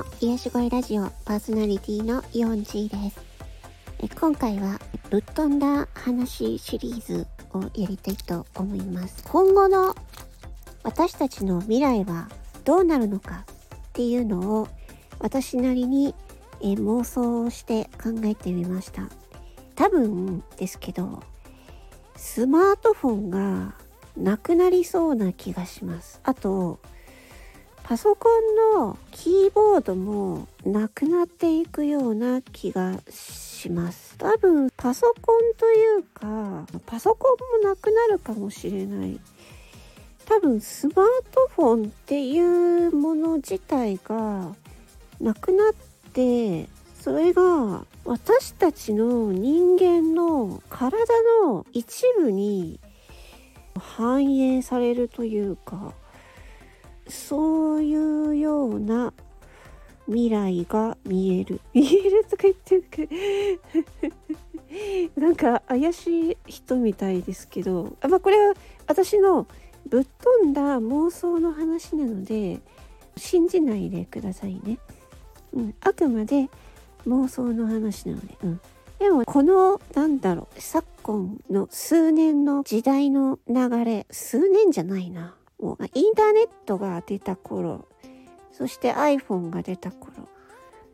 の癒し声ラジオパーソナリティのイオンチーです。え今回はぶっ飛んだ話シリーズをやりたいと思います。今後の私たちの未来はどうなるのかっていうのを私なりにえ妄想して考えてみました。多分ですけどスマートフォンがなくなりそうな気がします。あとパソコンのキーボードもなくなっていくような気がします。多分パソコンというかパソコンもなくなるかもしれない。多分スマートフォンっていうもの自体がなくなってそれが私たちの人間の体の一部に反映されるというかそういうような未来が見える。見えるとか言ってるか なんか怪しい人みたいですけど、あまあこれは私のぶっ飛んだ妄想の話なので、信じないでくださいね。うん、あくまで妄想の話なので。うん。でもこのなんだろう昨今の数年の時代の流れ数年じゃないなもうインターネットが出た頃そして iPhone が出た頃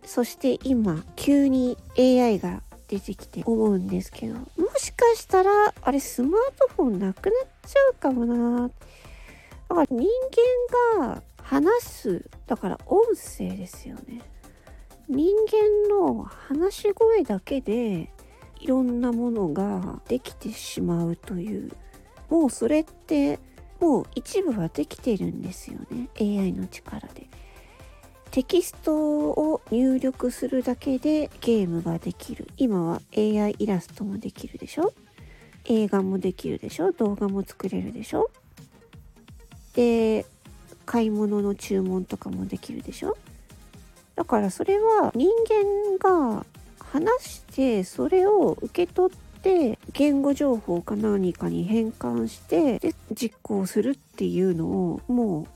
そして今急に AI が出てきて思うんですけどもしかしたらあれスマートフォンなくなっちゃうかもな。だから人間が話すだから音声ですよね。人間の話し声だけでいろんなものができてしまうというもうそれってもう一部はできてるんですよね。AI の力で。テキストを入力するだけでゲームができる。今は AI イラストもできるでしょ？映画もできるでしょ？動画も作れるでしょ？で買い物の注文とかもできるでしょ？だからそれは人間が話してそれを受け取って言語情報か何かに変換してで実行するっていうのをもう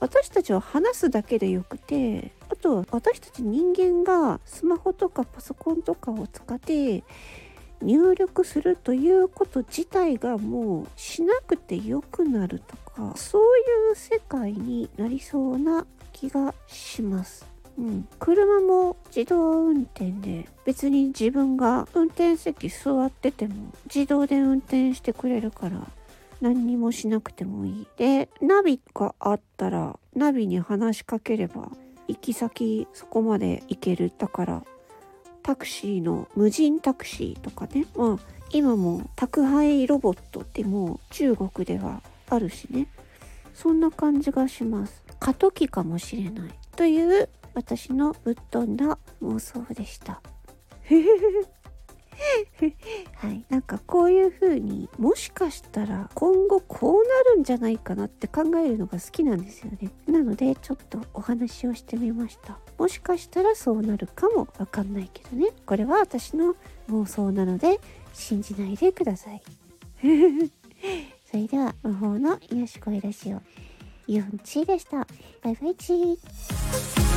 私たちは話すだけでよくてあとは私たち人間がスマホとかパソコンとかを使って入力するということ自体がもうしなくてよくなるとかそういう世界になりそうな気がします。うん、車も自動運転で別に自分が運転席座ってても自動で運転してくれるから何にもしなくてもいい。でナビがあったらナビに話しかければ行き先そこまで行ける。だからタクシーの無人タクシーとかね。まあ今も宅配ロボットってもう中国ではあるしね。そんな感じがします。過渡期かもしれない。という私のぶっ飛んだ妄想でした。はい、なんかこういう風にもしかしたら今後こうなるんじゃないかなって考えるのが好きなんですよね。なのでちょっとお話をしてみました。もしかしたらそうなるかもわかんないけどね。これは私の妄想なので信じないでください。それでは魔法の癒し声ラジオイオンチーでした。バイバイチー